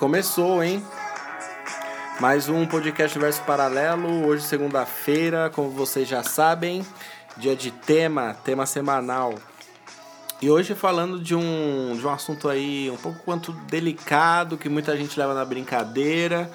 começou, hein? Mais um podcast Verso Paralelo, hoje segunda-feira, como vocês já sabem, dia de tema, tema semanal. E hoje falando de um, de um assunto aí um pouco quanto delicado, que muita gente leva na brincadeira,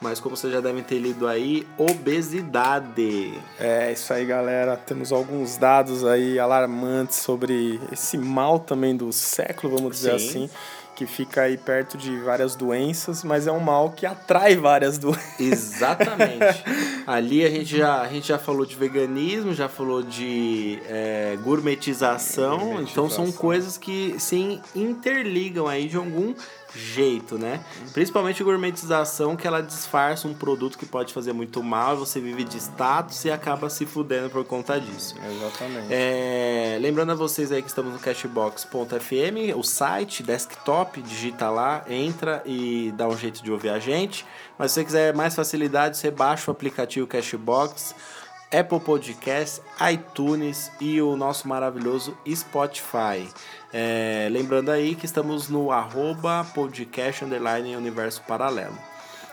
mas como vocês já devem ter lido aí, obesidade. É, isso aí, galera. Temos alguns dados aí alarmantes sobre esse mal também do século, vamos dizer Sim. assim, que fica aí perto de várias doenças, mas é um mal que atrai várias doenças. Exatamente. Ali a gente, já, a gente já falou de veganismo, já falou de é, gourmetização, Gourmetização. então são coisas que se interligam aí de algum jeito, né? Principalmente gourmetização, que ela disfarça um produto que pode fazer muito mal, você vive de status e acaba se fudendo por conta disso. Exatamente. É, lembrando a vocês aí que estamos no cashbox.fm, o site, desktop, digita lá, entra e dá um jeito de ouvir a gente. Mas se você quiser mais facilidade, você baixa o aplicativo Cashbox, Apple Podcasts, iTunes e o nosso maravilhoso Spotify. É, lembrando aí que estamos no arroba podcast underline universo paralelo.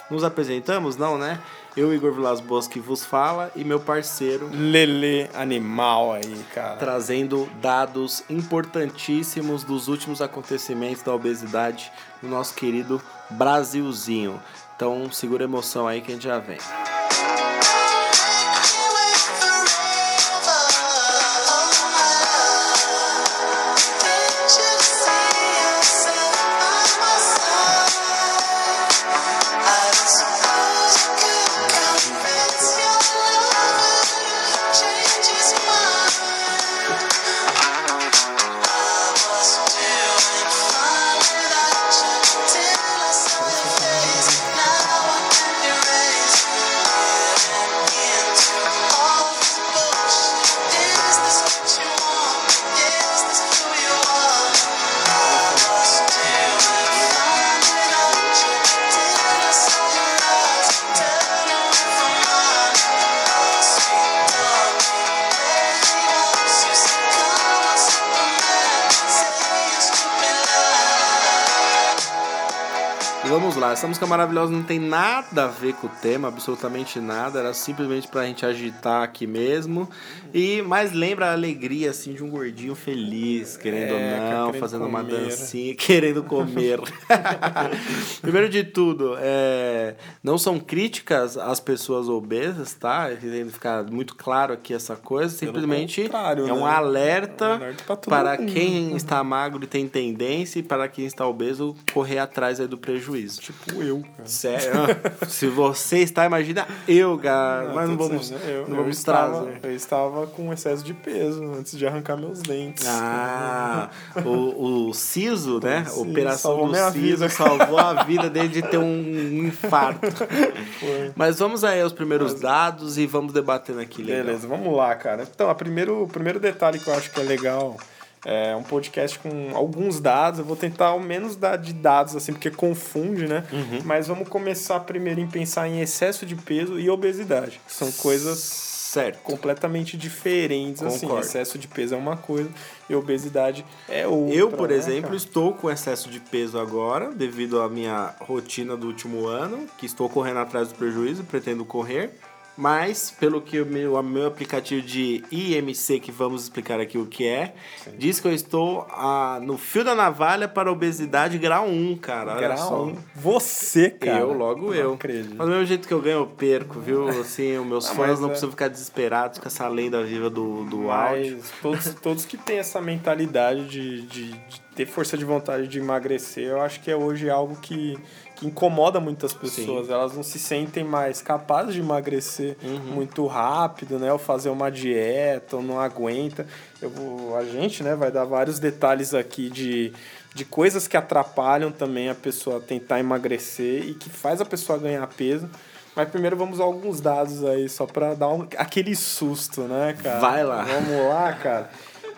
Nos apresentamos? Não, né? Eu, Igor Vilas Boas, que vos fala, e meu parceiro Lelê animal aí, cara. trazendo dados importantíssimos dos últimos acontecimentos da obesidade no nosso querido Brasilzinho. Então segura a emoção aí que a gente já vem. Vamos lá, essa música maravilhosa não tem nada a ver com o tema, absolutamente nada, era simplesmente pra gente agitar aqui mesmo. E mais lembra a alegria assim de um gordinho feliz, querendo É, ou não, querendo fazendo uma comer. dancinha, querendo comer. Primeiro de tudo, é, não são críticas às pessoas obesas, tá? Tem que ficar muito claro aqui essa coisa, simplesmente é um né? alerta, É um alerta todo para mundo. quem está magro e tem tendência e para quem está obeso correr atrás aí do prejuízo. Tipo eu, cara. Sério? Se você está, imagina eu, cara. Mas não vamos, dizendo, eu, não eu vamos estava, trazer. eu estava com excesso de peso antes de arrancar meus dentes. Ah, o, o Siso, né? Sim, Operação do Siso vida. salvou a vida dele de ter um infarto. Foi. Mas vamos aí aos primeiros dados e vamos debatendo aqui, legal. Beleza, vamos lá, cara. Então, a primeiro, o primeiro detalhe que eu acho que é legal é um podcast com alguns dados. Eu vou tentar ao menos dar de dados, assim, porque confunde, né? Uhum. Mas vamos começar primeiro em pensar em excesso de peso e obesidade. que São coisas Certo. completamente diferentes, assim. Concordo. Excesso de peso é uma coisa e obesidade é outra. Eu, por né, exemplo, cara? estou com excesso de peso agora, devido à minha rotina do último ano, que estou correndo atrás do prejuízo, pretendo correr. Mas, pelo que o meu, o meu aplicativo de IMC, que vamos explicar aqui o que é, diz que eu estou ah, no fio da navalha para obesidade grau 1, cara. Olha Grau só. um. Você, cara. Eu, logo Não eu. acredito. Mas do mesmo jeito que eu ganho, eu perco, viu? Assim, os meus Ah, fãs não é- precisam ficar desesperados com essa lenda viva do, do áudio. Todos, todos que têm essa mentalidade de, de, de ter força de vontade de emagrecer, eu acho que é hoje algo que incomoda muitas pessoas. Elas não se sentem mais capazes de emagrecer Uhum. muito rápido, né? Ou fazer uma dieta, ou não aguenta. Eu vou, a gente né, vai dar vários detalhes aqui de, de coisas que atrapalham também a pessoa tentar emagrecer e que faz a pessoa ganhar peso. Mas primeiro vamos a alguns dados aí, só pra dar um, aquele susto, né, cara? Vai lá. Vamos lá, cara.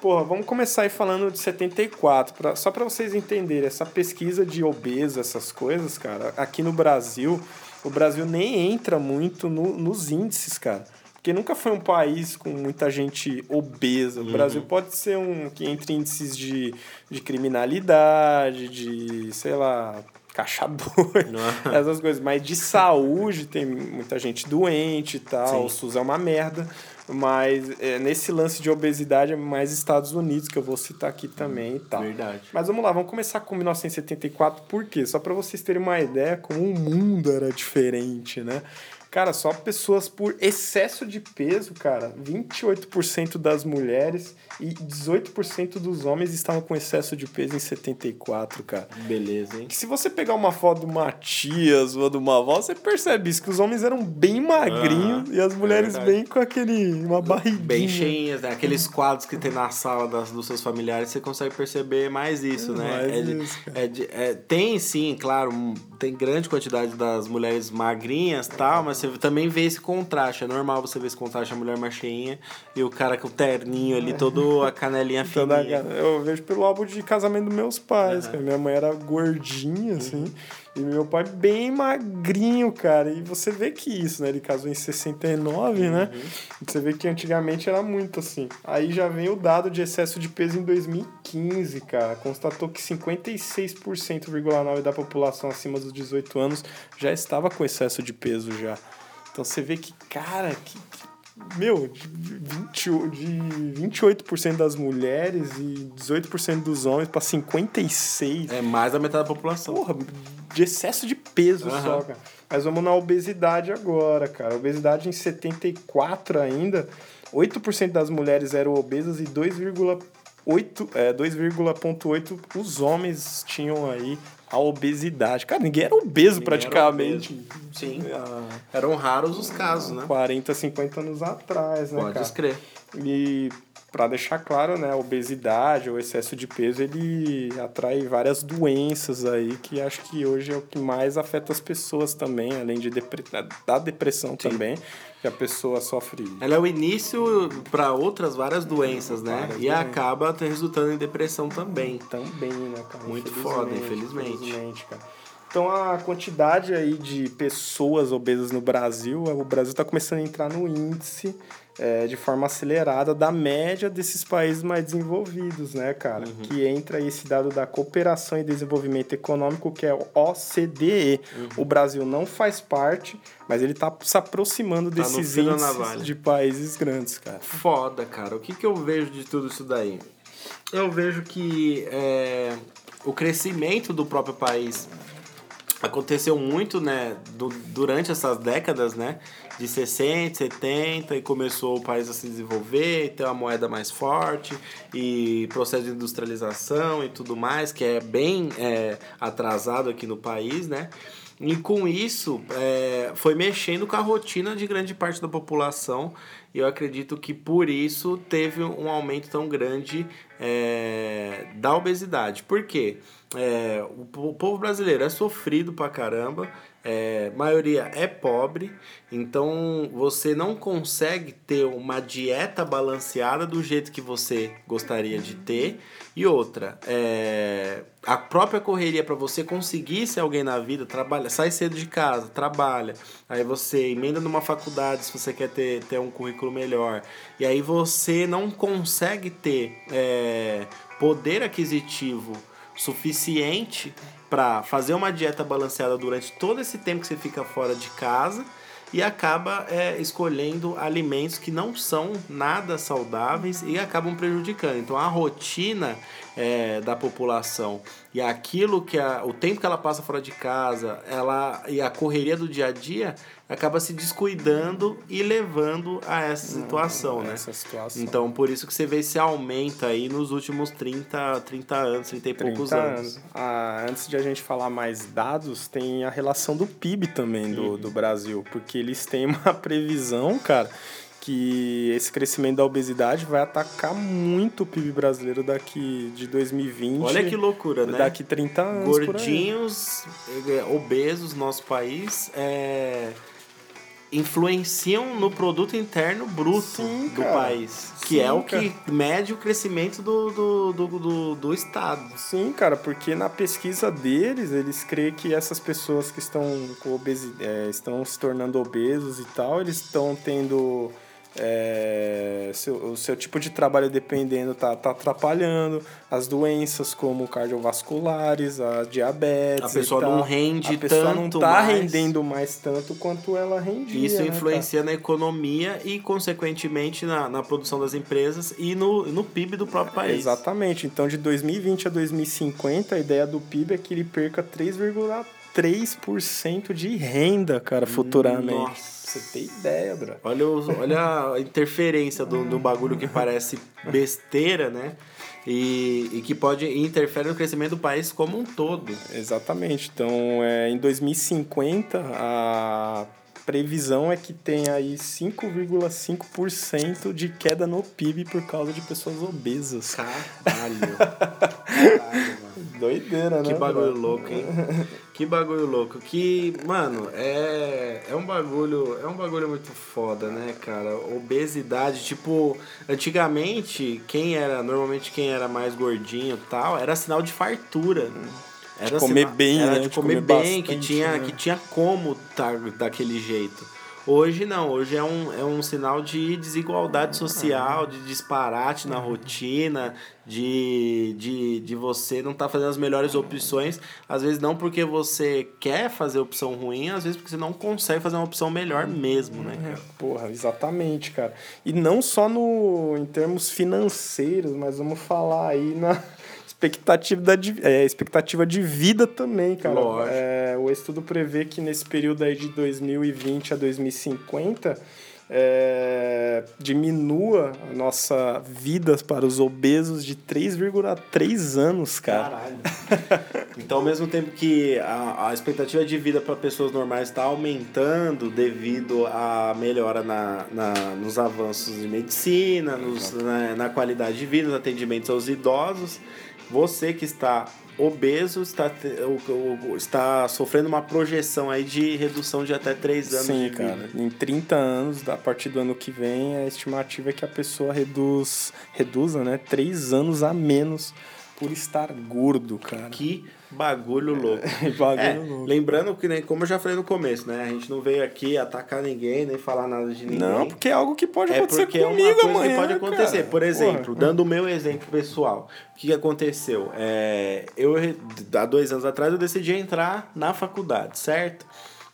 Porra, vamos começar aí falando de 74, pra, só para vocês entenderem, essa pesquisa de obeso, essas coisas, cara, aqui no Brasil, o Brasil nem entra muito no- nos índices, cara. Porque nunca foi um país com muita gente obesa. O Brasil pode ser um que entre índices de, de criminalidade, de, sei lá, caixa essas coisas. Mas de saúde, tem muita gente doente e tal. Sim. O SUS é uma merda. Mas é, nesse lance de obesidade é mais Estados Unidos, que eu vou citar aqui também e tal. Verdade. Mas vamos lá, vamos começar com 1974, por quê? Só para vocês terem uma ideia como o mundo era diferente, né? Cara, só pessoas por excesso de peso, cara. 28% das mulheres e 18% dos homens estavam com excesso de peso em 74, cara. Beleza, hein? Que se você pegar uma foto do Matias ou do Maval, você percebe isso, que os homens eram bem magrinhos e as mulheres é bem com aquele, uma barriguinha. Bem cheinhas, né? Aqueles quadros que tem na sala das, dos seus familiares, você consegue perceber mais isso, é, né? Mais é, isso, é, é, tem sim, claro, tem grande quantidade das mulheres magrinhas e tal, mas você também vê esse contraste. É normal você ver esse contraste, a mulher mais cheinha e o cara com o terninho ali, todo a canelinha fininha. Eu vejo pelo álbum de casamento dos meus pais, uhum. Minha mãe era gordinha, assim, uhum. e meu pai bem magrinho, cara. E você vê que isso, né? Ele casou em 69, né? uhum. né? Você vê que antigamente era muito assim. Aí já vem o dado de excesso de peso em 2015, cara. Constatou que 56,9% da população acima dos 18 anos já estava com excesso de peso já. Então você vê que, cara, que, meu, de, 20, de 28% das mulheres e 18% dos homens para 56%. É mais da metade da população. Porra, de excesso de peso uhum. só, cara. Mas vamos na obesidade agora, cara. Obesidade em 74 ainda, 8% das mulheres eram obesas e 2,8 é, 2,8 os homens tinham aí a obesidade. Cara, ninguém era obeso ninguém praticamente. Era obeso. Sim. Ah, Eram raros os casos, né? 40, 50 anos atrás, né, Pode cara? escrever. E para deixar claro, né, a obesidade ou excesso de peso, ele atrai várias doenças aí que acho que hoje é o que mais afeta as pessoas também, além de depre da depressão Sim. também, que a pessoa sofre. Ela é o início para outras várias doenças, né? Várias e doenças. acaba resultando em depressão também. Também, né, cara? Muito foda, infelizmente. infelizmente cara. Então a quantidade aí de pessoas obesas no Brasil, o Brasil está começando a entrar no índice é, de forma acelerada da média desses países mais desenvolvidos, né, cara? Uhum. Que entra esse dado da cooperação e desenvolvimento econômico, que é o OCDE. Uhum. O Brasil não faz parte, mas ele tá se aproximando tá desses índices de países grandes, cara. Foda, cara. O que, que eu vejo de tudo isso daí? Eu vejo que é, o crescimento do próprio país aconteceu muito, né, do, durante essas décadas, né, de 60, 70 e começou o país a se desenvolver, ter uma moeda mais forte e processo de industrialização e tudo mais, que é bem é, atrasado aqui no país, né? E com isso é, foi mexendo com a rotina de grande parte da população e eu acredito que por isso teve um aumento tão grande é, da obesidade. Por quê? É, o, povo brasileiro é sofrido pra caramba, é, maioria é pobre, então você não consegue ter uma dieta balanceada do jeito que você gostaria de ter. E outra, é, a própria correria para você conseguir ser alguém na vida, trabalha, sai cedo de casa, trabalha, aí você emenda numa faculdade se você quer ter, ter um currículo melhor, e aí você não consegue ter é, poder aquisitivo suficiente para fazer uma dieta balanceada durante todo esse tempo que você fica fora de casa e acaba é, escolhendo alimentos que não são nada saudáveis e acabam prejudicando. Então a rotina é, da população e aquilo que a, o tempo que ela passa fora de casa, ela e a correria do dia a dia acaba se descuidando e levando a essa situação, né? Essa situação. Então, por isso que você vê esse aumento aí nos últimos 30, 30 anos, 30 e 30 poucos anos. anos. Ah, antes de a gente falar mais dados, tem a relação do PIB também do, uhum. do Brasil, porque eles têm uma previsão, cara, que esse crescimento da obesidade vai atacar muito o PIB brasileiro daqui de 2020. Olha que loucura, né? Daqui 30 anos. Gordinhos, eh, obesos no nosso país, é influenciam no produto interno bruto Sim, do país. Que Sim, é o que cara. mede o crescimento do, do, do, do, do Estado. Sim, cara, porque na pesquisa deles, eles creem que essas pessoas que estão com obesidade, é, estão se tornando obesos e tal, eles estão tendo é, seu, o seu tipo de trabalho dependendo tá, tá atrapalhando, as doenças como cardiovasculares, a diabetes. A pessoa não rende tanto. A pessoa não tá mais. rendendo mais tanto quanto ela rendia. Isso né, influencia na economia e, consequentemente, na, na produção das empresas e no, no PIB do próprio país. exatamente. Então, de 2020 a 2050, a ideia do PIB é que ele perca 3,3% de renda, cara, futuramente. Nossa. Você tem ideia, bro. Olha, os, olha a interferência do, do bagulho que parece besteira, né? E, e, que pode interferir no crescimento do país como um todo. Exatamente. Então, é, em 2050, a previsão é que tem aí 5,5% de queda no PIB por causa de pessoas obesas. Caralho. Caralho, mano. Doideira, né? Que bagulho bro? louco, hein? que bagulho louco. Que, mano, é, é um bagulho. É um bagulho muito foda, né, cara? Obesidade, tipo, antigamente, quem era. Normalmente quem era mais gordinho e tal, era sinal de fartura. Era de comer bem, era né? De, de comer, comer bem, bastante, que tinha, né? que tinha como estar tá daquele jeito. Hoje não, hoje é um, é um sinal de desigualdade social, de disparate na rotina, de, de, de você não estar tá fazendo as melhores opções. Às vezes não porque você quer fazer opção ruim, às vezes porque você não consegue fazer uma opção melhor mesmo, né, cara? Porra, exatamente, cara. E não só no, em termos financeiros, mas vamos falar aí na expectativa de, é, expectativa de vida também, cara. É, o estudo prevê que nesse período aí de 2020 a 2050 é, diminua a nossa vida para os obesos de 3,3 anos, cara. Caralho. então, ao mesmo tempo que a, a expectativa de vida para pessoas normais está aumentando devido à melhora na, na, nos avanços de medicina, nos, na, na qualidade de vida, nos atendimentos aos idosos, você que está obeso está, está sofrendo uma projeção aí de redução de até 3 anos Sim, de vida. cara. Em 30 anos, a partir do ano que vem, a estimativa é que a pessoa reduz, reduza né, 3 anos a menos por estar gordo, cara. Que bagulho louco. bagulho é, louco. Lembrando que, né, como eu já falei no começo, né? A gente não veio aqui atacar ninguém, nem falar nada de ninguém. Não, porque é algo que pode é acontecer porque comigo é uma coisa amanhã, que pode acontecer. Cara. Por exemplo, Porra. dando o meu exemplo pessoal. O que, que aconteceu? É, eu, há dois anos atrás, eu decidi entrar na faculdade, certo?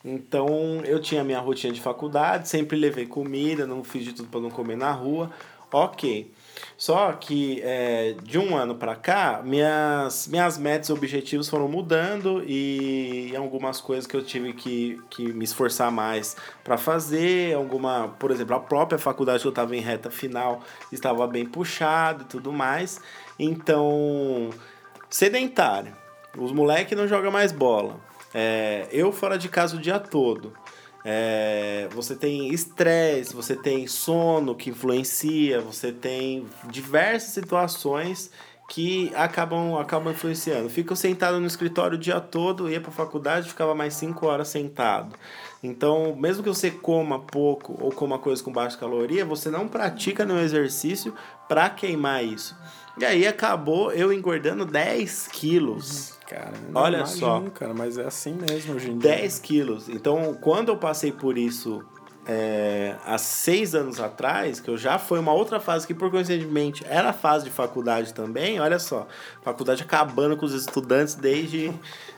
Então, eu tinha minha rotina de faculdade, sempre levei comida, não fiz de tudo para não comer na rua. Ok. Só que é, de um ano para cá, minhas, minhas metas e objetivos foram mudando e algumas coisas que eu tive que, que me esforçar mais para fazer, alguma, por exemplo, a própria faculdade que eu estava em reta final estava bem puxado e tudo mais. Então, sedentário. Os moleques não jogam mais bola. É, eu fora de casa o dia todo. É, você tem estresse, você tem sono que influencia, você tem diversas situações que acabam, acabam influenciando. Fico sentado no escritório o dia todo, ia para a faculdade, ficava mais 5 horas sentado. Então, mesmo que você coma pouco ou coma coisas com baixa caloria, você não pratica no exercício para queimar isso. E aí acabou eu engordando 10 quilos. Cara, Olha imagino, só. cara, mas é assim mesmo hoje em dia. 10 quilos. Então, quando eu passei por isso é, há seis anos atrás, que eu já foi uma outra fase que, por coincidentemente, era a fase de faculdade também, olha só, faculdade acabando com os estudantes desde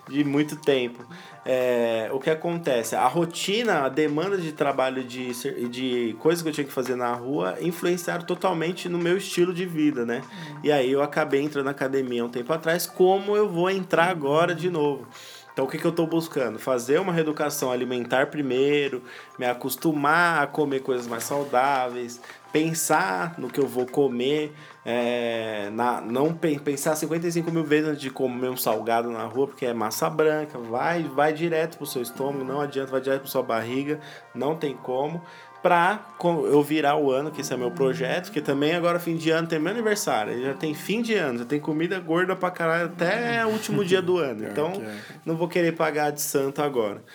de muito tempo é, o que acontece? A rotina, a demanda de trabalho de, de coisas que eu tinha que fazer na rua influenciaram totalmente no meu estilo de vida, né? Uhum. E aí eu acabei entrando na academia um tempo atrás, como eu vou entrar agora de novo? Então, o que, que eu estou buscando? Fazer uma reeducação alimentar primeiro, me acostumar a comer coisas mais saudáveis, pensar no que eu vou comer, é, na, não pensar 55 mil vezes antes de comer um salgado na rua, porque é massa branca, vai, vai direto pro seu estômago, não adianta, vai direto pra sua barriga, não tem como pra eu virar o ano, que esse é meu projeto, que também agora fim de ano tem meu aniversário, já tem fim de ano, já tem comida gorda pra caralho até o último dia do ano. Então, não vou querer pagar de santo agora.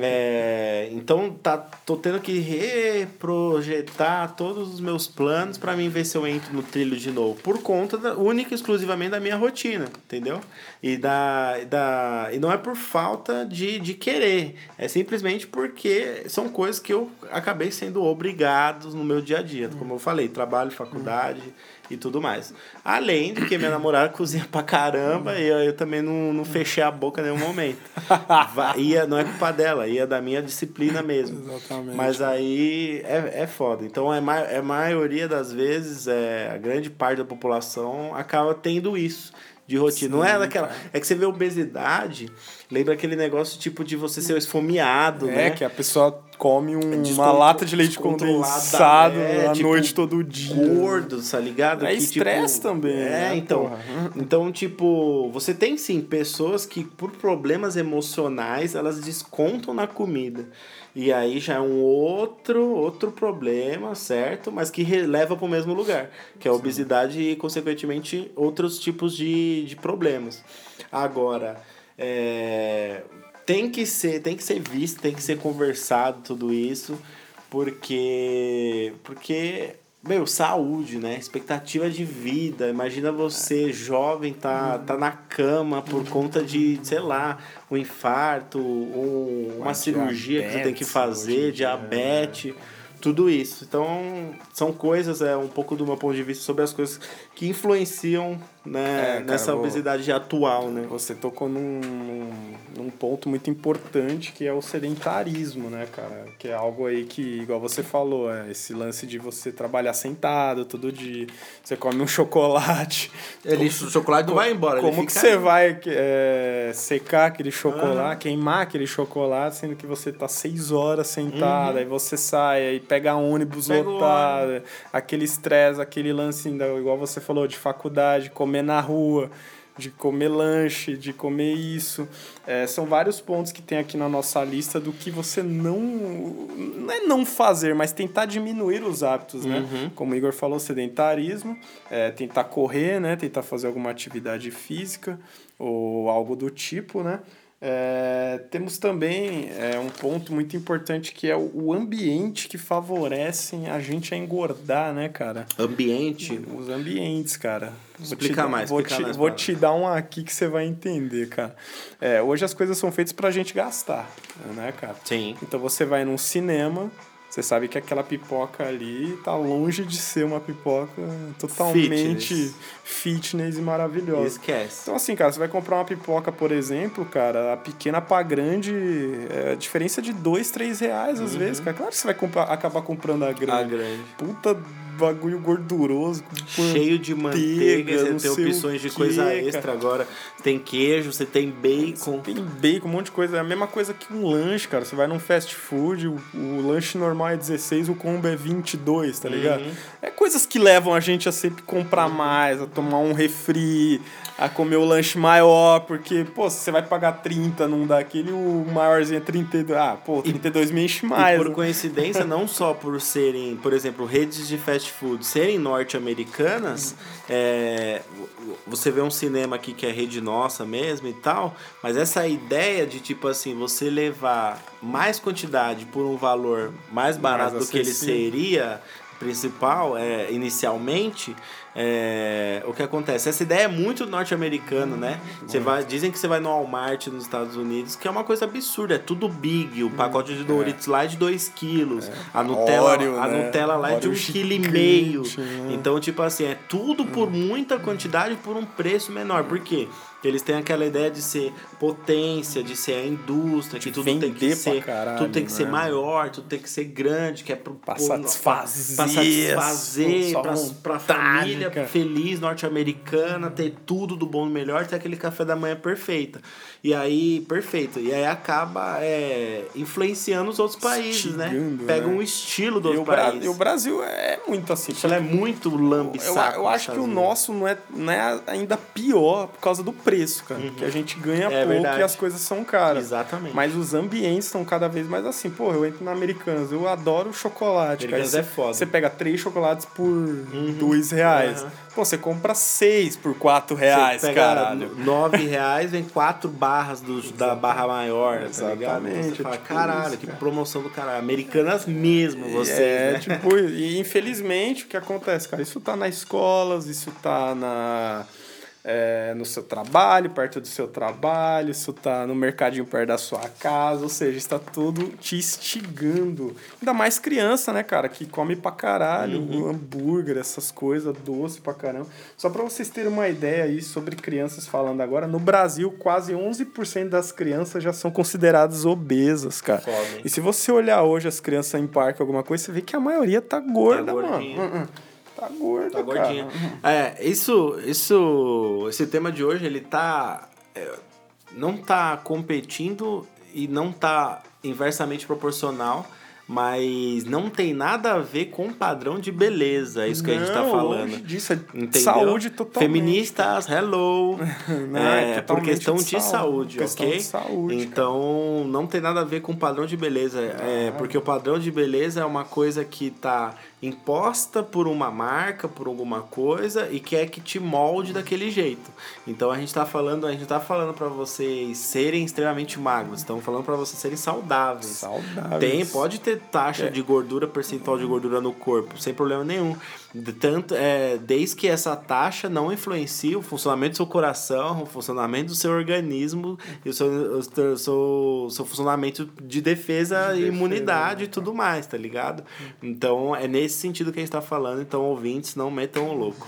É, então, tá, tô tendo que reprojetar todo todos os meus planos para mim ver se eu entro no trilho de novo. Por conta da, única e exclusivamente da minha rotina, entendeu? E, da, da, e não é por falta de, de querer. É simplesmente porque são coisas que eu acabei sendo obrigado no meu dia a dia. Como eu falei, trabalho, faculdade. e tudo mais. Além de que minha namorada cozinha pra caramba e eu, eu também não, não fechei a boca em nenhum momento. Ia, não é culpa dela, ia da minha disciplina mesmo. Exatamente. Mas aí é, é foda. Então, é, ma é a maioria das vezes, é, a grande parte da população acaba tendo isso de rotina. não é daquela. É que você vê obesidade, lembra aquele negócio tipo de você ser esfomeado, É, né? que a pessoa come um- uma lata de leite condensado é, à tipo, noite todo dia. gordo, tá ligado? É Que, estresse tipo, também, É, né, então. porra? Então, tipo, você tem sim pessoas que, por problemas emocionais, elas descontam na comida. E aí já é um outro, outro problema, certo? Mas que leva para o mesmo lugar, que é a obesidade e, consequentemente, outros tipos de, de problemas. Agora, é, tem que ser, tem que ser visto, tem que ser conversado tudo isso, porque porque meu, saúde, né? Expectativa de vida. Imagina você, jovem, tá, tá na cama por conta de, sei lá, um infarto, um, uma cirurgia que você tem que fazer, diabetes, tudo isso. Então, são coisas, é um pouco do meu ponto de vista sobre as coisas que influenciam né, É, cara, nessa vou- obesidade atual, né? Você tocou num, num, ponto muito importante que é o sedentarismo, né, cara? Que é algo aí que, igual você falou, é esse lance de você trabalhar sentado todo dia. Você come um chocolate. Ele, o chocolate não vai embora, Como que você aí. vai é, secar aquele chocolate, queimar aquele chocolate, sendo que você tá seis horas sentado, aí você sai, aí pega ônibus Pega lotado, aquele estresse, aquele lance, ainda, igual você falou, de faculdade, comer na rua, de comer lanche, de comer isso. É, são vários pontos que tem aqui na nossa lista do que você não. Não é não fazer, mas tentar diminuir os hábitos, né? Uhum. Como o Igor falou, sedentarismo, é, tentar correr, né? Tentar fazer alguma atividade física ou algo do tipo, né? É, temos também é, um ponto muito importante que é o, ambiente que favorecem a gente a engordar, né, cara? Ambiente. Os ambientes, cara. Vou Explica te mais, Vou, explica te, mais vou te dar um aqui que você vai entender, cara. É, hoje as coisas são feitas pra gente gastar, né, cara? Sim. Então você vai num cinema, você sabe que aquela pipoca ali tá longe de ser uma pipoca totalmente Fitness. fitness, e maravilhosa. Esquece. Então, assim, cara, você vai comprar uma pipoca, por exemplo, cara, a pequena pra grande, é a diferença de dois, três reais às vezes, cara. Claro que você vai comprar, acabar comprando a A grande. grande. Puta bagulho gorduroso. Cheio de manteiga, você tem opções de coisa cara. extra agora. Tem queijo, você tem bacon. Tem bacon, um monte de coisa. É a mesma coisa que um lanche, cara. Você vai num fast food, o, o lanche normal é 16, o combo é 22, tá ligado? Uhum. É coisas que levam a gente a sempre comprar mais, a tomar um refri, a comer o lanche maior, porque, pô, se você vai pagar 30 num daquele, o maiorzinho é 32. Ah, pô, 32 me enche mais. e por né? coincidência, não só por serem, por exemplo, redes de fast food serem norte-americanas, é, você vê um cinema aqui que é rede nossa mesmo e tal, mas essa ideia de tipo assim, você levar mais quantidade por um valor mais barato do que ele seria principal é, inicialmente é, o que acontece? Essa ideia é muito norte-americana né? Você vai dizem que você vai no Walmart nos Estados Unidos que é uma coisa absurda é tudo big o pacote de Doritos lá é de 2 quilos a Nutella Oreo, a né? Nutella lá é de Oreo um quilo e meio. né? então tipo assim é tudo por muita quantidade por um preço menor. Por quê eles têm aquela ideia de ser potência, de ser a indústria, que tudo tem que ser, caralho, tudo tem que ser né? maior, tudo tem que ser grande, que é pro Pra pô, satisfazer, pra satisfazer, pra, pra família cara. feliz norte-americana, ter tudo do bom e melhor, ter aquele café da manhã perfeita. E aí, perfeito. E aí acaba é, influenciando os outros países, né? Instigando, Pega né? um estilo dos o, Bra- países. e o Brasil é muito assim. Ela é muito Eu, lambisaco. eu acho que o nosso não é, não é ainda pior por causa do preço, cara. Que a gente ganha É pouco verdade. e as coisas são caras. Exatamente. Mas os ambientes estão cada vez mais assim. Pô, eu entro na Americanas, eu adoro chocolate. cara. Americanas Você- é foda. Você pega três chocolates por dois reais. Uhum. Pô, você compra seis por quatro reais, você caralho. Nove reais vem quatro barras do, da barra maior, Exatamente. tá ligado? Você fala, tipo caralho, que cara. promoção do caralho. Americanas mesmo, vocês, é, né? tipo, e infelizmente o que acontece, cara? Isso tá nas escolas, isso tá na é, no seu trabalho, perto do seu trabalho, isso tá no mercadinho perto da sua casa, ou seja, está tudo te instigando. Ainda mais criança, né, cara, que come pra caralho, uhum. hambúrguer, essas coisas, doce pra caramba. Só pra vocês terem uma ideia aí sobre crianças falando agora, no Brasil, quase 11% das crianças já são consideradas obesas, cara. Fome. E se você olhar hoje as crianças em parque, alguma coisa, você vê que a maioria tá gorda, tá mano. Uh -uh. Tá gordo, tá gordinha. É, isso, isso, esse tema de hoje, ele tá é, não tá competindo e não tá inversamente proporcional mas não tem nada a ver com padrão de beleza, é isso que não, a gente tá falando. Disso, é Entendeu? saúde totalmente. Feministas, hello. não, é, é por questão de, de saúde, questão ok? De saúde, então não tem nada a ver com padrão de beleza, é, porque o padrão de beleza é uma coisa que tá imposta por uma marca, por alguma coisa e quer que te molde daquele jeito. Então a gente tá falando, a gente tá falando para vocês serem extremamente magros, estamos falando para vocês serem saudáveis. Saudáveis. Tem, pode ter taxa é. de gordura, percentual de gordura no corpo, sem problema nenhum. Tanto, é, desde que essa taxa não influencie o funcionamento do seu coração, o funcionamento do seu organismo e o seu, o seu, seu funcionamento de defesa de e imunidade e tudo mais, tá ligado? Então é nesse sentido que a gente tá falando, então ouvintes não metam o louco.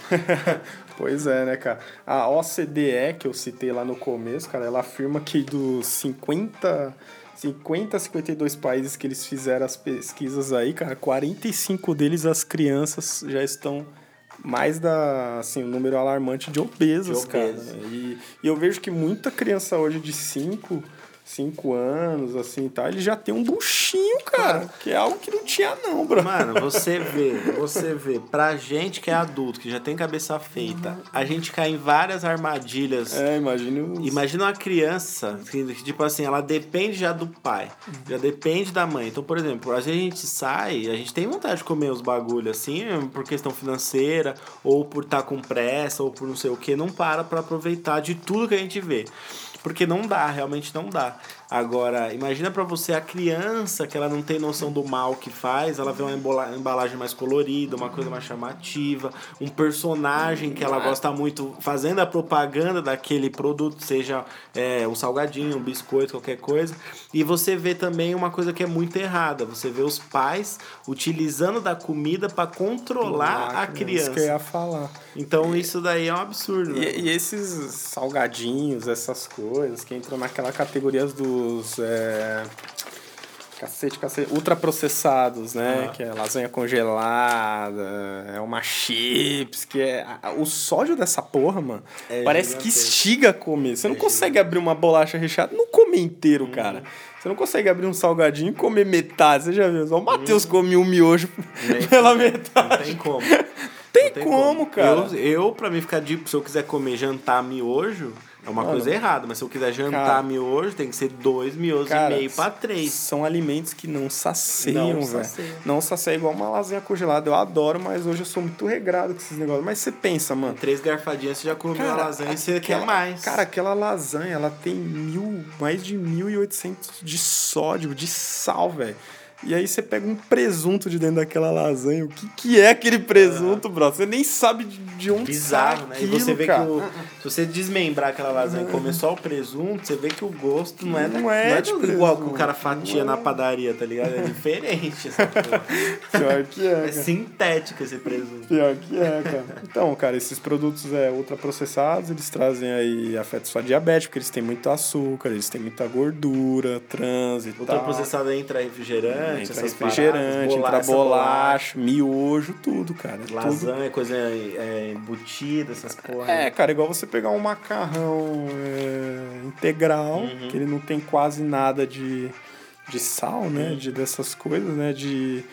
pois é, né, cara? A OCDE, que eu citei lá no começo, cara, ela afirma que dos 50 50 a 52 países que eles fizeram as pesquisas aí, cara, 45 deles as crianças já estão mais da, assim, um número alarmante de obesas, de cara. E, e eu vejo que muita criança hoje de 5 cinco anos, assim, tá? Ele já tem um buchinho, cara, que é algo que não tinha não, bro. Mano, você vê, você vê, pra gente que é adulto, que já tem cabeça feita, a gente cai em várias armadilhas. É, imagina Imagina uma criança, que, tipo assim, ela depende já do pai, já depende da mãe. Então, por exemplo, às vezes a gente sai, a gente tem vontade de comer os bagulhos assim, por questão financeira, ou por estar tá com pressa, ou por não sei o que, não para pra aproveitar de tudo que a gente vê. Porque não dá, realmente não dá. Agora, imagina para você a criança que ela não tem noção do mal que faz, ela vê uma embalagem mais colorida, uma coisa mais chamativa, um personagem que ela gosta muito fazendo a propaganda daquele produto, seja é, um salgadinho, um biscoito, qualquer coisa. E você vê também uma coisa que é muito errada, você vê os pais utilizando da comida para controlar ah, a criança. Isso que eu ia falar. Então isso daí é um absurdo. Né? E, e, esses salgadinhos, essas coisas que entram naquela categoria dos. É... Cacete, cacete. Ultraprocessados, né? Que é lasanha congelada, é uma chips, que é. O sódio dessa porra, mano, é parece que estiga a comer. Você não é consegue abrir uma bolacha recheada, não come inteiro, cara. Uhum. Você não consegue abrir um salgadinho e comer metade. Você já viu? Só o Matheus uhum. come um miojo pela metade. Não tem como. tem, tem como, como, cara. Eu, eu, pra mim ficar de. Se eu quiser comer jantar miojo, é uma Mano, coisa errada, mas se eu quiser jantar cara, miojo, tem que ser dois miojos cara, e meio pra três. São alimentos que não saciam, velho. Não sacia igual uma lasanha congelada. Eu adoro, mas hoje eu sou muito regrado com esses negócios. Mas você pensa, mano. três garfadinhas você já comeu cara, uma lasanha e você aquela, quer mais. Cara, aquela lasanha, ela tem mil, mais de 1.800 de sódio, de sal, velho. E aí você pega um presunto de dentro daquela lasanha. O que, que é aquele presunto, bro? Você nem sabe de onde Bizarro, né? Aquilo, e você vê cara. que o, se você desmembrar aquela lasanha e comer só o presunto, você vê que o gosto não é, não é, não é tipo igual que o cara fatia é. na padaria, tá ligado? É diferente essa porra. Pior que é. É cara. sintético esse presunto. Pior que é, cara. Então, cara, esses produtos é, ultraprocessados, eles trazem aí afetos sua diabetes, porque eles têm muito açúcar, eles têm muita gordura, trans e tal. Ultraprocessado entra refrigerante refrigerante, entra refrigerante, entra bolacha, miojo, tudo, cara. Lasanha, tudo. coisa é, embutida, essas porra. É, cara, igual você pegar um macarrão é, integral, uhum. que ele não tem quase nada de, de sal, né? De, dessas coisas, né? De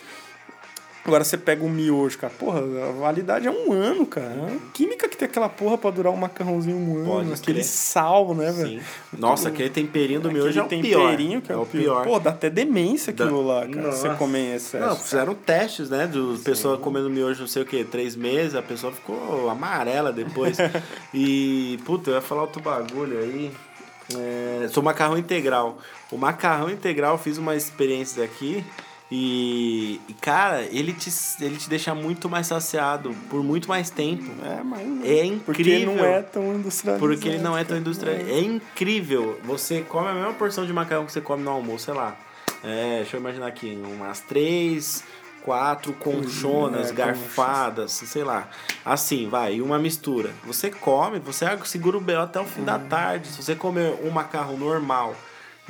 Agora você pega um miojo, cara. Porra, a validade é um ano, cara. É química que tem aquela porra pra durar um macarrãozinho um ano. Pode aquele crer. sal, né, velho? Sim. Nossa, aquele temperinho do miojo é o Aquele pior. temperinho que é, é o pior. Pô, dá até demência aquilo Dá- lá, cara. Nossa. Você comer em excesso. Não, fizeram testes, né? Do pessoa comendo miojo não sei o que, três meses, a pessoa ficou amarela depois. e, puta, eu ia falar outro bagulho aí. É, sou macarrão integral. O macarrão integral, eu fiz uma experiência aqui. E, cara, ele te, ele te deixa muito mais saciado por muito mais tempo. É, mas... É incrível. Porque não é tão industrializado. Porque ele não é tão cara. industrial. É incrível. Você come a mesma porção de macarrão que você come no almoço, sei lá. É, deixa eu imaginar aqui, umas três, quatro conchonas, É, garfadas, sei lá. Assim, vai, e uma mistura. Você come, você segura o B.O. até o fim da Uhum. tarde. Se você comer um macarrão normal,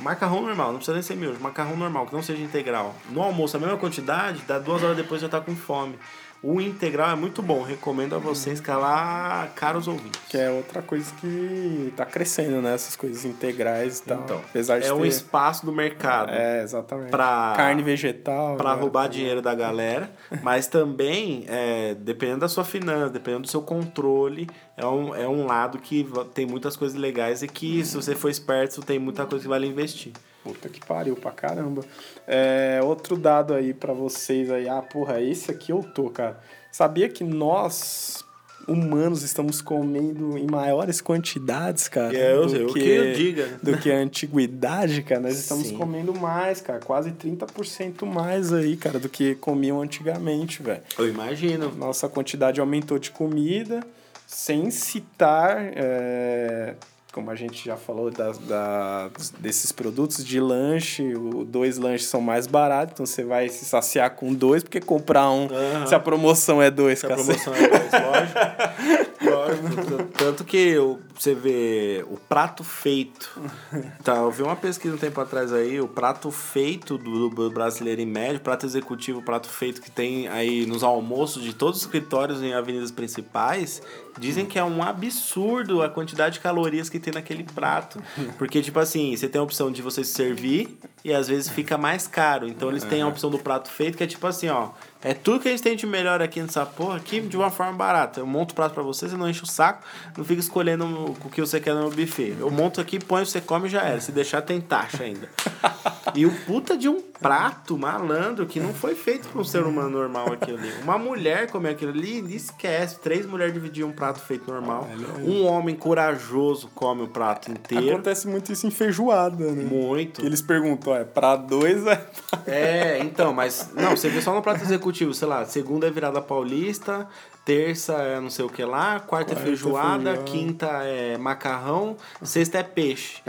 macarrão normal, não precisa nem ser miojo, macarrão normal, que não seja integral. No almoço, a mesma quantidade, dá duas horas depois já tá com fome. O integral é muito bom, recomendo a vocês, calar caros ouvintes. Que é outra coisa que tá crescendo, né? Essas coisas integrais e tal. Então, Apesar de é um ter... espaço do mercado É, exatamente. pra, Carne vegetal. pra né? roubar dinheiro da galera, mas também, é, dependendo da sua finança, dependendo do seu controle, é um, é um lado que tem muitas coisas legais e que, se você for esperto, tem muita coisa que vale investir. Puta que pariu pra caramba. É, outro dado aí pra vocês aí. Ah, porra, esse aqui eu tô, cara. Sabia que nós, humanos, estamos comendo em maiores quantidades, cara? É, eu- do eu que eu diga? Do que a antiguidade, cara. Nós estamos Sim. comendo mais, cara. Quase 30% mais aí, cara, do que comiam antigamente, velho. Eu imagino. Nossa quantidade aumentou de comida, sem citar, é, como a gente já falou, das, da- desses produtos de lanche. O, dois lanches são mais baratos, então você vai se saciar com dois, porque comprar um, Aham. se a promoção é dois, Se a cacete. promoção é dois, lógico. lógico. Tanto que o- você vê o prato feito. Tá, eu vi uma pesquisa um tempo atrás aí, o prato feito do, do brasileiro em médio, prato executivo, prato feito que tem aí nos almoços de todos os escritórios em avenidas principais, dizem que é um absurdo a quantidade de calorias que tem naquele prato. Porque, tipo assim, você tem a opção de você se servir e às vezes fica mais caro. Então eles têm a opção do prato feito, que é tipo assim, ó. É tudo que a gente tem de melhor aqui nessa porra aqui de uma forma barata. Eu monto o prato pra você, você não enche o saco, não fica escolhendo o que você quer no buffet. Eu monto aqui, põe, você come e já era. Se deixar, tem taxa ainda. E o puta de um prato malandro que não foi feito pra um ser humano normal aquilo ali. Uma mulher comer aquilo ali, esquece. Três mulheres dividiam um prato feito normal. Um homem corajoso come o prato inteiro. Acontece muito isso em feijoada, né? Muito. Que eles perguntam, é pra dois, é É, então, mas não, você vê só no prato executivo, sei lá, segunda é virada paulista, terça é não sei o que lá, quarta, é Quarta é feijoada, feijoada. quinta é macarrão, sexta é peixe.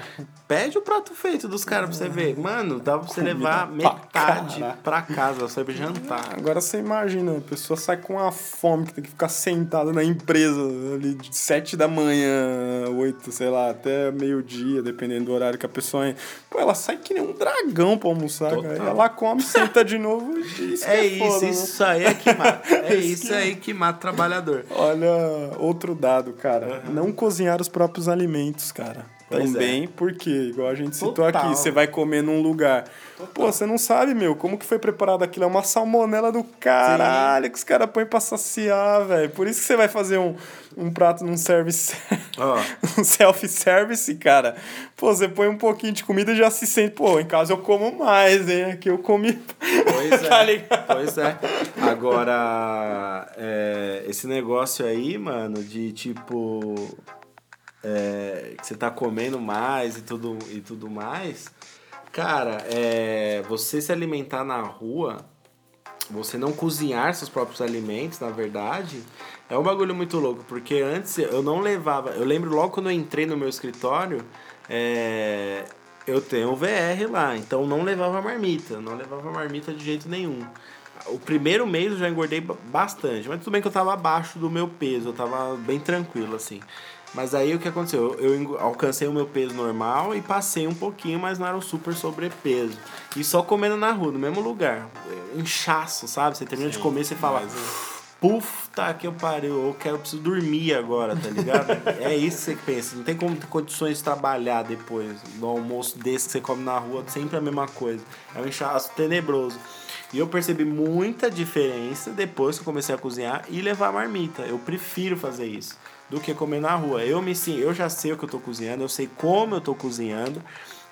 Pede o prato feito dos caras pra você ver. Mano, dá pra você levar pra metade caralho. pra casa, você vai jantar. Agora você imagina, a pessoa sai com a fome que tem que ficar sentada na empresa ali de 7 da manhã, 8, sei lá, até meio-dia, dependendo do horário que a pessoa entra. Pô, ela sai que nem um dragão pra almoçar, Total. cara. Ela come, senta de novo e que É é isso, foda, né? isso aí é que mata. É isso aí que mata trabalhador. Olha, outro dado, cara. Não cozinhar os próprios alimentos, cara. Pois Também, porque, igual a gente citou Total. aqui, você vai comer num lugar. Pô, você não sabe, meu, como que foi preparado aquilo. É uma salmonela do caralho que os caras põem pra saciar, velho. Por isso que você vai fazer um, um prato num service. Ó. um self-service, cara. Pô, você põe um pouquinho de comida e já se sente. Pô, em casa eu como mais, hein? Aqui eu comi. Pois Tá é. ligado? pois é. Agora, é, esse negócio aí, mano, de tipo. É, que você tá comendo mais e tudo, e tudo mais. Cara, é, você se alimentar na rua, você não cozinhar seus próprios alimentos, na verdade, é um bagulho muito louco. Porque antes eu não levava. Eu lembro logo quando eu entrei no meu escritório, é, eu tenho o VR lá, então não levava marmita, não levava marmita de jeito nenhum. O primeiro mês eu já engordei ba- bastante, mas tudo bem que eu tava abaixo do meu peso, eu tava bem tranquilo assim. Mas aí o que aconteceu? Eu alcancei o meu peso normal e passei um pouquinho, mas não era um super sobrepeso. E só comendo na rua, no mesmo lugar. Inchaço, sabe? Você termina de comer, você fala. Puf, tá que eu parei, eu quero, eu preciso dormir agora, tá ligado? é isso que você pensa. Não tem como ter condições de trabalhar depois. No almoço desse que você come na rua, sempre a mesma coisa. É um inchaço tenebroso. E eu percebi muita diferença depois que eu comecei a cozinhar e levar a marmita. Eu prefiro fazer isso do que comer na rua. Eu me sim, eu já sei o que eu tô cozinhando, eu sei como eu tô cozinhando.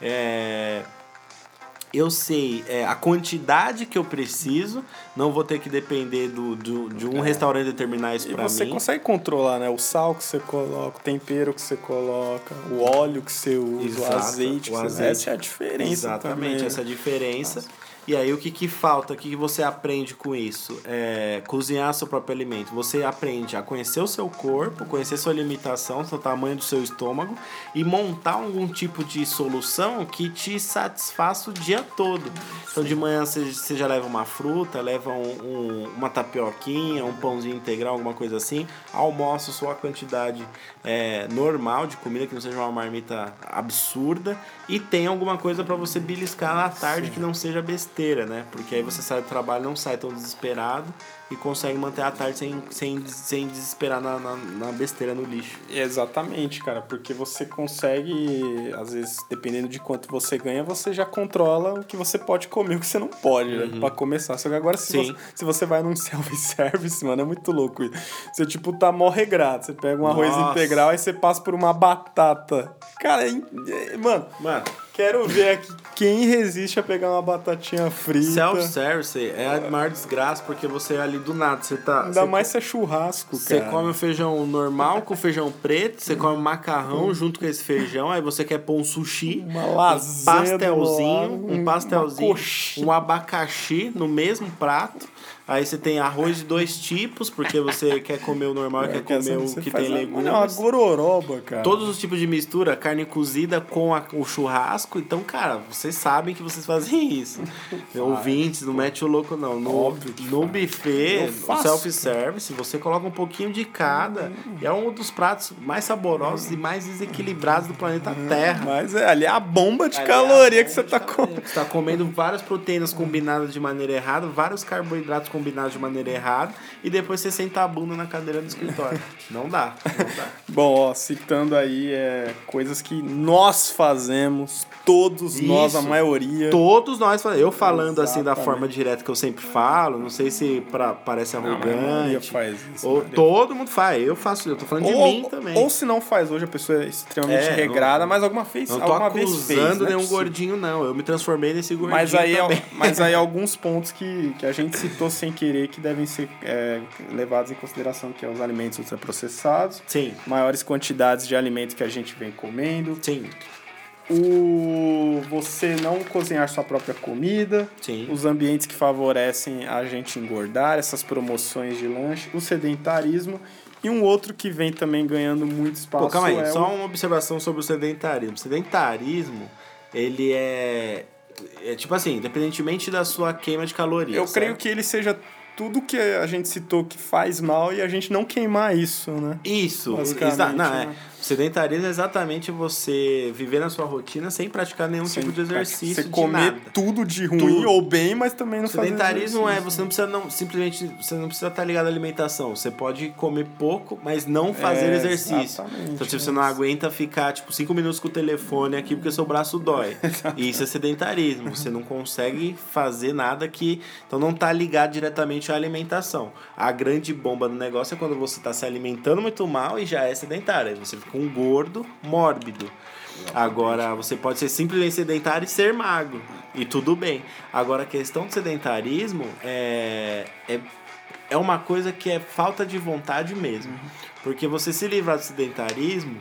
É, eu sei é, a quantidade que eu preciso, não vou ter que depender do, do de um é. restaurante determinar isso para mim. você consegue controlar, né? O sal que você coloca, o tempero que você coloca, o óleo que você usa, Exato, o azeite. O azeite. Essa é a diferença Exatamente, também. essa é a diferença. Nossa. E aí o que, que falta, o que, que você aprende com isso? É cozinhar seu próprio alimento. Você aprende a conhecer o seu corpo, conhecer sua limitação, o tamanho do seu estômago e montar algum tipo de solução que te satisfaça o dia todo. Então de manhã você, já leva uma fruta, leva um, um, uma tapioquinha, um pãozinho integral, alguma coisa assim. Almoço sua quantidade é, normal de comida, que não seja uma marmita absurda. E tem alguma coisa para você beliscar na tarde Sim. que não seja besteira besteira, né? Porque aí você sai do trabalho, não sai tão desesperado e consegue manter a tarde sem, sem, sem desesperar na, na, na, besteira no lixo. Exatamente, cara, porque você consegue, às vezes, dependendo de quanto você ganha, você já controla o que você pode comer e o que você não pode, né? uhum. né? Pra começar. Só que agora, se, você, se você vai num self-service, mano, é muito louco isso. Você, tipo, tá mó regrado. Você pega um Nossa. arroz integral, aí você passa por uma batata. Cara, é, é, mano. Mano. Quero ver aqui quem resiste a pegar uma batatinha frita. Self-service é a maior desgraça, porque você é ali do nada, você tá... Ainda mais se é churrasco, você cara. Você come o feijão normal com feijão preto, você come macarrão junto com esse feijão, aí você quer pôr um sushi, uma lasanha um pastelzinho, um pastelzinho, um abacaxi no mesmo prato. Aí você tem arroz de dois tipos, porque você quer comer o normal quer comer o que tem legumes. É uma gororoba, cara. Todos os tipos de mistura, carne cozida com a, o churrasco. Então, cara, vocês sabem que vocês fazem isso. Ouvintes, não mete o louco, não. No, Óbvio no buffet, self-service, você coloca um pouquinho de cada. E é um dos pratos mais saborosos e mais desequilibrados do planeta Terra. Mas é, ali é a bomba de ali caloria é que você tá comendo. Você tá comendo várias proteínas combinadas de maneira errada, vários carboidratos combinados combinado de maneira errada e depois você senta a bunda na cadeira do escritório. não dá, não dá. Bom, ó, citando aí é, coisas que nós fazemos, todos Isso, nós, a maioria. Todos nós fazemos. Eu falando Exatamente. assim da forma direta que eu sempre falo, não sei se pra, parece arrogante. Não, faz isso. Ou todo mundo faz, eu faço, eu tô falando ou, de mim também. Ou se não faz hoje, a pessoa é extremamente é, regrada, não, mas alguma vez, não tô alguma vez fez. Não nenhum gordinho, não. Eu me transformei nesse gordinho. Mas aí, também. mas aí alguns pontos que, que a gente citou sem querer que devem ser é, levados em consideração, que é os alimentos ultraprocessados. Sim. Maiores quantidades de alimentos que a gente vem comendo. Sim. O você não cozinhar sua própria comida. Sim. Os ambientes que favorecem a gente engordar, essas promoções de lanche, o sedentarismo e um outro que vem também ganhando muito espaço. Pô, calma aí, é só uma observação sobre o sedentarismo. O sedentarismo, ele é é tipo assim, independentemente da sua queima de calorias. Eu certo? creio que ele seja tudo que a gente citou que faz mal e a gente não queimar isso, né? Isso, exato. Não, é. né? Sedentarismo é exatamente você viver na sua rotina sem praticar nenhum sem tipo de exercício. Você comer nada. tudo de ruim tudo. ou bem, mas também não fazer Sedentarismo é, você não precisa não, simplesmente, você não precisa estar ligado à alimentação. Você pode comer pouco, mas não fazer é, exercício. Então, tipo, você não aguenta ficar, tipo, cinco minutos com o telefone aqui porque seu braço dói. Isso é sedentarismo. Você não consegue fazer nada que... Então, não está ligado diretamente à alimentação. A grande bomba do negócio é quando você está se alimentando muito mal e já é sedentário. Aí você fica um gordo mórbido. Agora, você pode ser simplesmente sedentário e ser magro. E tudo bem. Agora, a questão do sedentarismo é, é, é uma coisa que é falta de vontade mesmo. Porque você se livrar do sedentarismo,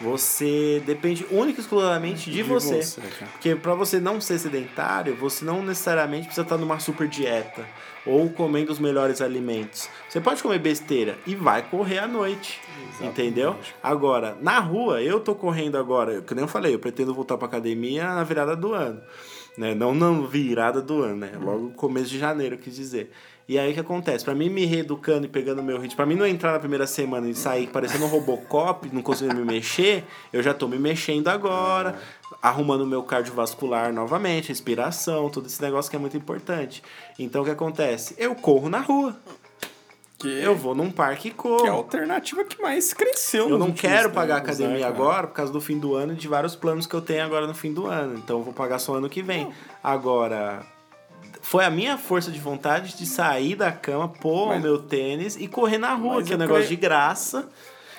você depende única e exclusivamente de, de você. você Porque para você não ser sedentário, você não necessariamente precisa estar numa super dieta ou comendo os melhores alimentos. Você pode comer besteira e vai correr à noite. Exatamente. Entendeu? Agora, na rua, eu tô correndo agora, que nem eu falei, eu pretendo voltar pra academia na virada do ano. Né? Não na virada do ano, né? Logo começo de janeiro, quis dizer. E aí o que acontece? Para mim me reeducando e pegando meu ritmo, para mim não entrar na primeira semana e sair parecendo um Robocop, não conseguir me mexer, eu já tô me mexendo agora, arrumando meu cardiovascular novamente, respiração, todo esse negócio que é muito importante. Então o que acontece? Eu corro na rua. Que eu vou num parque e corro. Que é a alternativa que mais cresceu. Eu não quero pagar tempos, academia né, agora por causa do fim do ano e de vários planos que eu tenho agora no fim do ano. Então eu vou pagar só ano que vem. Agora, foi a minha força de vontade de sair da cama, pôr Mas- o meu tênis e correr na rua, que é um negócio creio- de graça.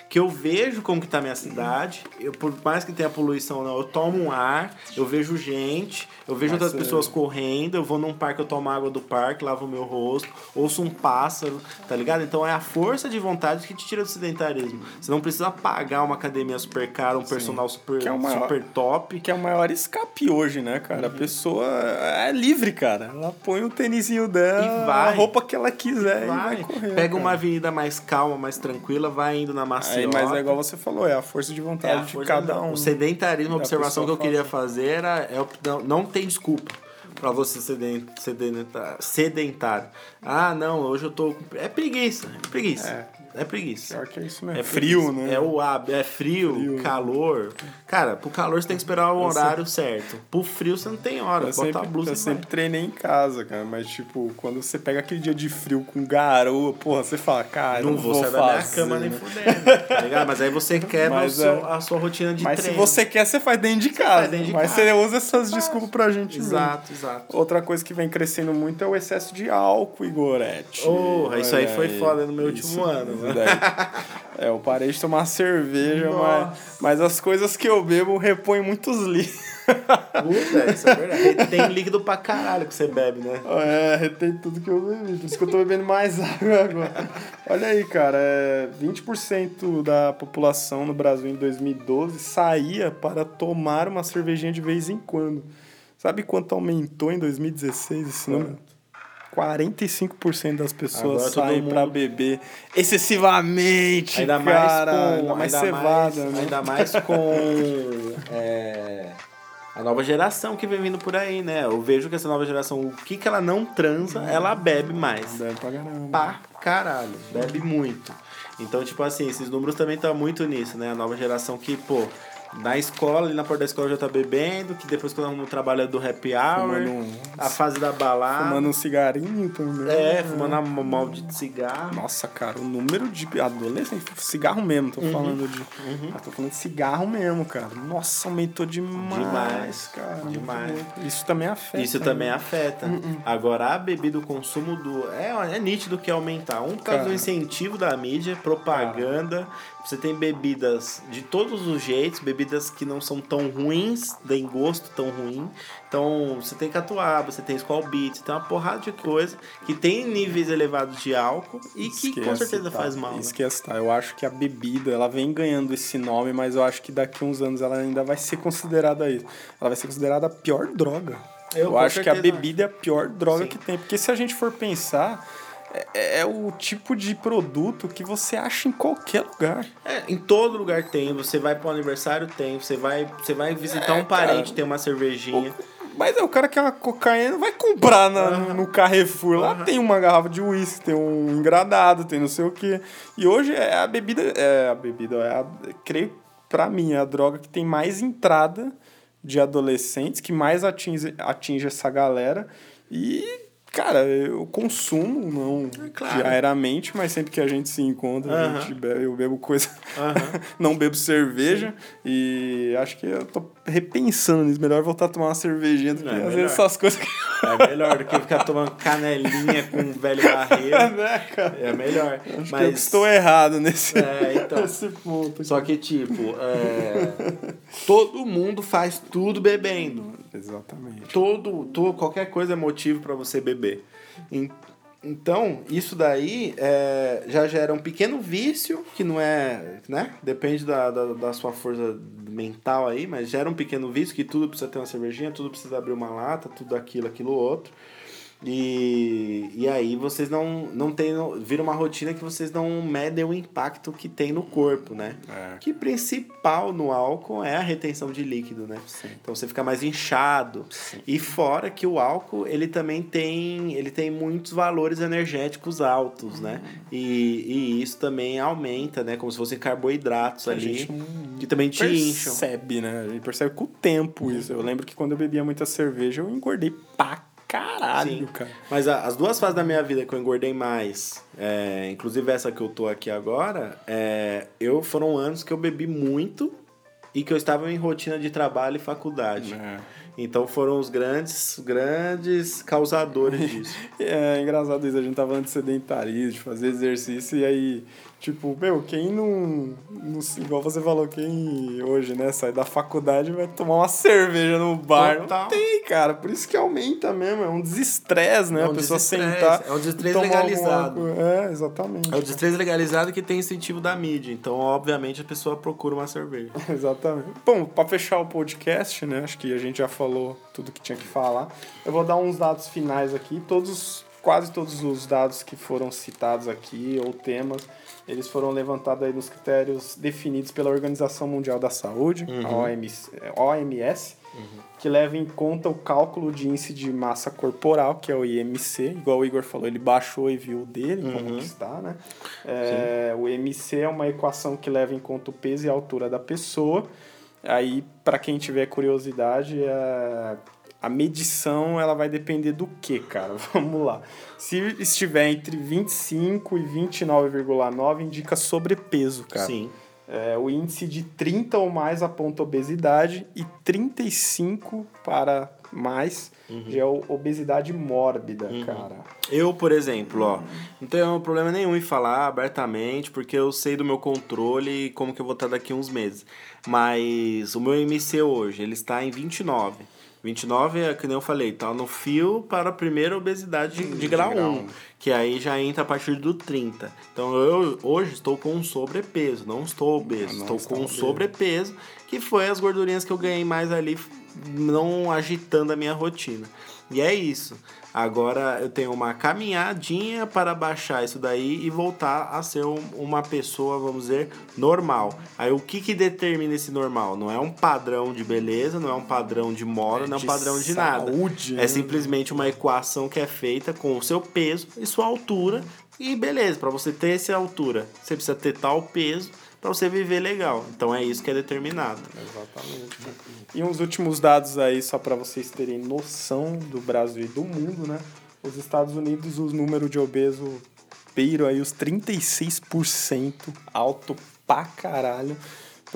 Que eu vejo como que tá a minha cidade, eu, por mais que tenha poluição ou não, eu tomo um ar, eu vejo gente, eu vejo Mas outras você- pessoas correndo, eu vou num parque, eu tomo água do parque, lavo o meu rosto, ouço um pássaro, tá ligado? Então é a força de vontade que te tira do sedentarismo. Você não precisa pagar uma academia super cara, um personal super, Que é o maior- super top. Que é o maior escape hoje, né, cara? A pessoa é livre, cara. Ela põe o tênisinho dela, E vai. a roupa que ela quiser e vai Vai, correr. pega cara. uma avenida mais calma, mais tranquila, vai indo na Maceió. Aí, mas é igual você falou, é a força de É vontade de força cada da- um. O sedentarismo, a observação que eu queria fazer era é, não tem desculpa pra você seden- sedenta- sedentário. Ah, não, hoje eu tô. É preguiça, é preguiça. É, preguiça. Pior que é isso mesmo. É frio, preguiça. né? É o hábito, é frio, Frio. calor. Cara, pro calor você tem que esperar o horário certo. Pro frio você não tem hora. Eu Bota sempre, a blusa eu e sempre vai. treinei em casa, cara, mas tipo, quando você pega aquele dia de frio com garoa, porra, você fala, cara, Não, não, vou vou sair da minha fazer, cama nem né? fudendo, tá ligado? Mas aí você quebra Mas seu- é- a sua rotina de Mas se treino. você quer, você faz dentro de casa. faz dentro de mas casa. você usa essas desculpas pra gente mesmo. Exato, exato. Outra coisa que vem crescendo muito é o excesso de álcool, Igorete. Porra, isso aí foi foda no meu último Isso- ano, isso né? É, eu parei de tomar cerveja, Nossa. mas, mas as coisas que eu bebo repõem muitos litros. Puta, isso é verdade. Tem líquido pra caralho que você bebe, né? É, retém tudo que eu bebi. Por isso que eu tô bebendo mais água agora. Olha aí, cara, é 20% da população no Brasil em 2012 saía para tomar uma cervejinha de vez em quando. Sabe quanto aumentou em 2016 esse número? 45% das pessoas saem mundo- pra beber excessivamente, Ainda mais cara. com. ainda mais ainda cevada, mais, né? Ainda mais com. é, a nova geração que vem vindo por aí, né? Eu vejo que essa nova geração, o que, que ela não transa, ela bebe mais. Deve pra caramba. Pra caralho. Bebe muito. Então, tipo assim, esses números também estão muito nisso, né? A nova geração que, pô, na escola, ali na porta da escola já tá bebendo, que depois quando arruma o trabalho é do happy hour, um- a fase da balada. Fumando um cigarinho também. É, fumando a maldita cigarro. Nossa, cara, o número de adolescente, cigarro mesmo, Uhum. tô falando de. Ah, tô falando de cigarro mesmo, cara. Nossa, aumentou demais, Demais, cara. demais. Isso também afeta. Isso né? também afeta. Agora, a bebida, o consumo do. É, é nítido que aumentar. Um, por causa do Cara. incentivo da mídia, propaganda. Você tem bebidas de todos os jeitos, bebidas que não são tão ruins, nem gosto tão ruim. Então, você tem catuaba, você tem Skull Beats, tem uma porrada de coisa que tem níveis elevados de álcool e que com Esquece, certeza tá? faz mal. né? Esquece, tá? Eu acho que a bebida, ela vem ganhando esse nome, mas eu acho que daqui a uns anos ela ainda vai ser considerada isso. Ela vai ser considerada a pior droga. Eu, Eu, com acho que a certeza bebida é a pior droga Sim. que tem. Porque se a gente for pensar, é, é o tipo de produto que você acha em qualquer lugar. É, em todo lugar tem. Você vai para um aniversário, tem. Você vai, você vai visitar É, um parente, cara. tem uma cervejinha. Mas é o cara que é uma cocaína, vai comprar na, Aham. no Carrefour. Lá Aham. tem uma garrafa de uísque, tem um engradado, tem não sei o quê. E hoje é a bebida. É a bebida, é a, creio, pra mim, é a droga que tem mais entrada de adolescentes, que mais atinge, atinge essa galera. E, cara, eu consumo, não É claro. diariamente, mas sempre que a gente se encontra, a Aham. gente bebe, eu bebo coisa. Aham. não bebo cerveja. E acho que eu tô repensando nisso. Melhor voltar a tomar uma cervejinha do que É, melhor. vezes essas coisas que. É melhor do que ficar tomando canelinha com um velho barreiro. né, cara? É melhor. Acho que eu Mas. estou errado nesse, É, então. nesse ponto. Só que, tipo, é, todo mundo faz tudo bebendo. Exatamente. Todo, todo, qualquer coisa é motivo para você beber. En- Então, isso daí é, já gera um pequeno vício, que não é, né? Depende da, da, da sua força mental aí, mas gera um pequeno vício, que tudo precisa ter uma cervejinha, tudo precisa abrir uma lata, tudo aquilo, aquilo outro. E, e aí vocês não, não tem. Vira uma rotina que vocês não medem o impacto que tem no corpo, né? É. Que principal no álcool é a retenção de líquido, né? Então você fica mais inchado. E fora que o álcool, ele também tem, ele tem muitos valores energéticos altos, né? E, e isso também aumenta, né? Como se fossem carboidratos A ali, gente que também te incham. percebe, né? A gente percebe com o tempo isso. Eu lembro que quando eu bebia muita cerveja, eu engordei pra caralho, Sim. cara. Mas a- as duas fases da minha vida que eu engordei mais, é, inclusive essa que eu tô aqui agora, é, eu foram anos que eu bebi muito e que eu estava em rotina de trabalho e faculdade. É. Então foram os grandes, grandes causadores disso. É engraçado isso, a gente tava falando de sedentarismo, de fazer exercício, e aí Tipo, meu, quem não, não. Igual você falou, quem hoje, né, sai da faculdade vai tomar uma cerveja no bar. Total. Não tem, cara. Por isso que aumenta mesmo. É um desestresse, né? É um a pessoa sentar. É um desestresse legalizado. É, exatamente. É um desestresse legalizado que tem incentivo da mídia. Então, obviamente, a pessoa procura uma cerveja. exatamente. Bom, pra fechar o podcast, né? Acho que a gente já falou tudo que tinha que falar. Eu vou dar uns dados finais aqui. Todos, quase todos os dados que foram citados aqui, ou temas eles foram levantados aí nos critérios definidos pela Organização Mundial da Saúde, uhum. a OMS, OMS uhum. que leva em conta o cálculo de índice de massa corporal, que é o IMC, igual o Igor falou, ele baixou e viu o dele, uhum. como que está, né? É, o IMC é uma equação que leva em conta o peso e a altura da pessoa. Aí, para quem tiver curiosidade, é, a medição ela vai depender do que, cara? Vamos lá. Se estiver entre 25 e 29,9, indica sobrepeso, cara. Sim. É, o índice de 30 ou mais aponta obesidade e 35 para mais uhum. já é obesidade mórbida, uhum. cara. Eu, por exemplo, ó, não tenho problema nenhum em falar abertamente, porque eu sei do meu controle e como que eu vou estar daqui uns meses. Mas o meu MC hoje, ele está em 29. 29 é que nem eu falei, tá no fio para a primeira obesidade de, de grau, grau 1, que aí já entra a partir do 30. Então eu hoje estou com sobrepeso, não estou obeso, não, não estou com obeso. sobrepeso, que foi as gordurinhas que eu ganhei mais ali não agitando a minha rotina. E é isso. Agora eu tenho uma caminhadinha para baixar isso daí e voltar a ser um, uma pessoa, vamos dizer, normal. Aí o que, que determina esse normal? Não é um padrão de beleza, não é um padrão de moda, é não é um padrão de saúde, nada. É né? simplesmente uma equação que é feita com o seu peso e sua altura. E beleza, para você ter essa altura, você precisa ter tal peso para você viver legal. Então é isso que é determinado. Exatamente. E uns últimos dados aí, só para vocês terem noção do Brasil e do mundo, né? Os Estados Unidos, o número de obeso beiro aí os 36%, alto pra caralho.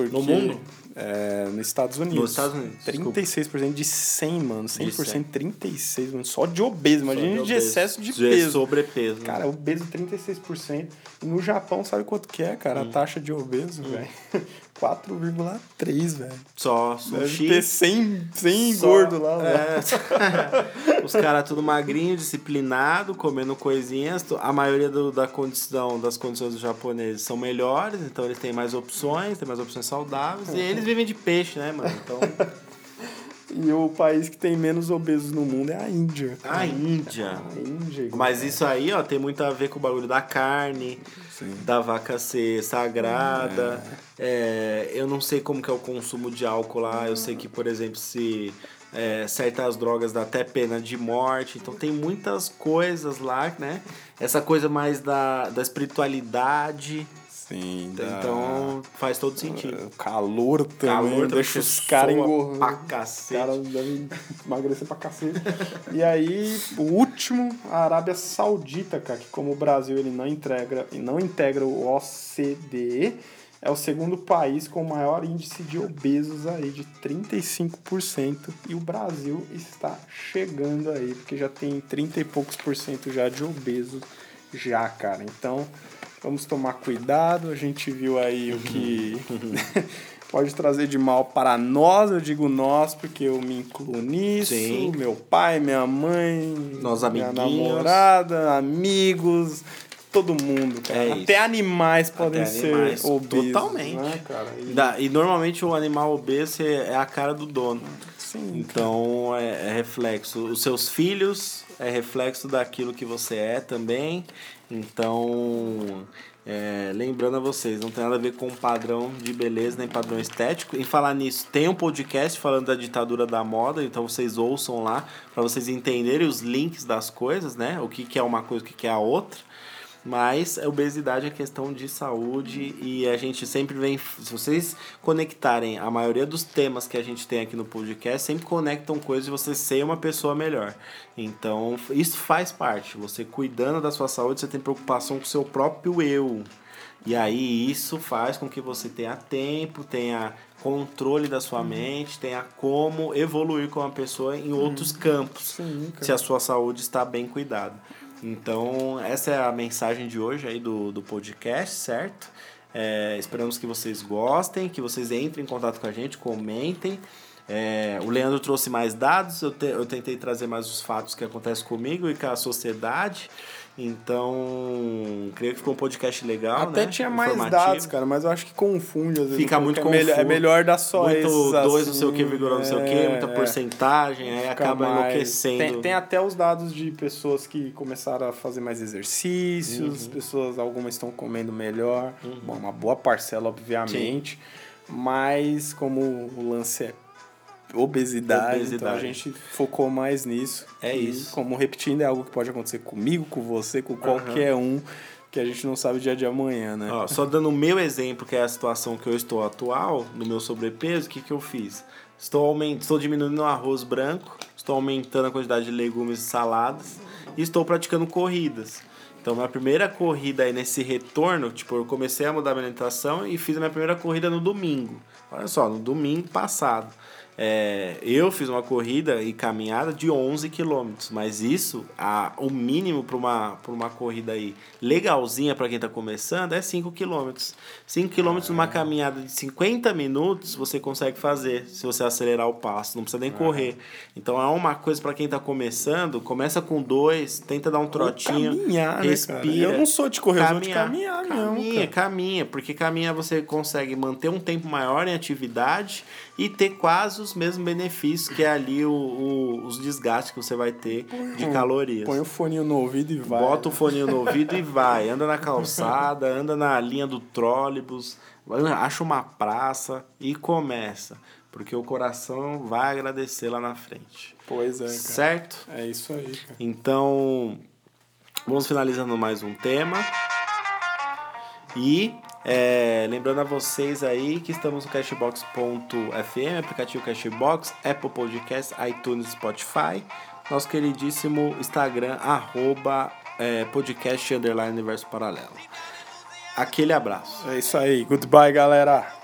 Porque, no mundo? É, nos Estados Unidos. Nos Estados Unidos. 36% de 100, mano. 100%, 100. 36, mano. Só de obeso. Imagina de, de, excesso de, de peso. sobrepeso. Cara, né? obeso 36%. E no Japão, sabe quanto que é, cara? Hum. A taxa de obeso, hum. velho. 4,3, velho. Só sushi. Deve ter 100, 100 Só, gordo lá, é. Os caras tudo magrinho, disciplinado, comendo coisinhas. A maioria do, da condição, das condições dos japoneses são melhores, então eles têm mais opções, têm mais opções saudáveis. E eles vivem de peixe, né, mano? Então... E o país que tem menos obesos no mundo é a Índia. A Índia. A Índia. Mas isso aí, ó, tem muito a ver com o bagulho da carne, Sim. da vaca ser sagrada. É. É, eu não sei como que é o consumo de álcool lá. Eu sei que, por exemplo, se é, certas drogas dá até pena de morte. Então tem muitas coisas lá, né? Essa coisa mais da, da espiritualidade. Sim, então faz todo sentido. O calor também calor deixa os caras engordando. Pra cacete. Os caras devem emagrecer pra cacete. e aí, o último, a Arábia Saudita, cara, que como o Brasil ele não integra, não integra o OCDE, é o segundo país com o maior índice de obesos aí, de 35%. E o Brasil está chegando aí, porque já tem 30 e poucos por cento já de obesos já, cara. Então, Vamos tomar cuidado. A gente viu aí o que pode trazer de mal para nós. Eu digo nós porque eu me incluo nisso. Sim. Meu pai, minha mãe, Nós minha namorada, amigos, todo mundo, cara. É Até animais podem Até ser animais. obesos. Totalmente. Né, cara? E... Da, e normalmente o animal obeso é a cara do dono. Sim, então é, é, reflexo. Os seus filhos é reflexo daquilo que você é também. Então, é, lembrando a vocês, não tem nada a ver com padrão de beleza nem padrão estético. Em falar nisso, tem um podcast falando da ditadura da moda, então vocês ouçam lá para vocês entenderem os links das coisas, né? O que, que é uma coisa, o que, que é a outra. Mas a obesidade é questão de saúde e a gente sempre vem. Se vocês conectarem a maioria dos temas que a gente tem aqui no podcast, sempre conectam coisas de você ser uma pessoa melhor. Então, isso faz parte. Você cuidando da sua saúde, você tem preocupação com o seu próprio eu. E aí isso faz com que você tenha tempo, tenha controle da sua uhum. mente, tenha como evoluir como uma pessoa em outros uhum. campos, Sim, se a sua saúde está bem cuidada. Então, essa é a mensagem de hoje aí do, do podcast, certo? É, esperamos que vocês gostem, que vocês entrem em contato com a gente, comentem. É, o Leandro trouxe mais dados, eu, te, eu tentei trazer mais os fatos que acontecem comigo e com a sociedade. Então, creio que ficou um podcast legal, Até né? tinha mais dados, cara, mas eu acho que confunde. Às vezes, Fica muito é confuso. Melhor, é melhor dar só muito esses, dois, assim, não sei o que, vírgula não sei o que, muita é, porcentagem, aí acaba mais... enlouquecendo. Tem, tem, até os dados de pessoas que começaram a fazer mais exercícios, uhum. pessoas, algumas estão comendo melhor, uhum. Bom, uma boa parcela, obviamente, Sim. mas como o lance é obesidade, obesidade. Então a gente focou mais nisso. É e, isso. Como repetindo, é algo que pode acontecer comigo, com você, com qualquer uhum. um, que a gente não sabe o dia de amanhã, né? Ó, só dando o meu exemplo, que é a situação que eu estou atual, no meu sobrepeso, o que, que eu fiz? Estou, aument... estou diminuindo o arroz branco, estou aumentando a quantidade de legumes e saladas e estou praticando corridas. Então, minha primeira corrida aí nesse retorno, tipo, eu comecei a mudar a minha alimentação e fiz a minha primeira corrida no domingo. Olha só, no domingo passado. É, eu fiz uma corrida e caminhada de 11 quilômetros, mas isso, a, o mínimo para uma, uma corrida aí legalzinha para quem está começando é 5 quilômetros. 5 quilômetros numa caminhada de 50 minutos você consegue fazer se você acelerar o passo, não precisa nem correr. Então é uma coisa para quem está começando, começa com dois, tenta dar um trotinho, caminhar, né, respira. Né, eu não sou de correr, caminhar, eu sou de caminhar, caminha, não, caminha, porque caminha você consegue manter um tempo maior em atividade e ter quase os mesmos benefícios que é ali o, o os desgastes que você vai ter põe de calorias. Põe o foninho no ouvido e vai. Bota o foninho no ouvido e vai. Anda na calçada, anda na linha do trólebus, acha uma praça e começa. Porque o coração vai agradecer lá na frente. Pois é, cara. Certo? É isso aí, cara. Então, vamos finalizando mais um tema. E é, lembrando a vocês aí que estamos no Cashbox.fm, aplicativo Cashbox, Apple Podcast, iTunes, Spotify. Nosso queridíssimo Instagram, arroba é, podcast underline universo paralelo. Aquele abraço. É isso aí. Goodbye, galera.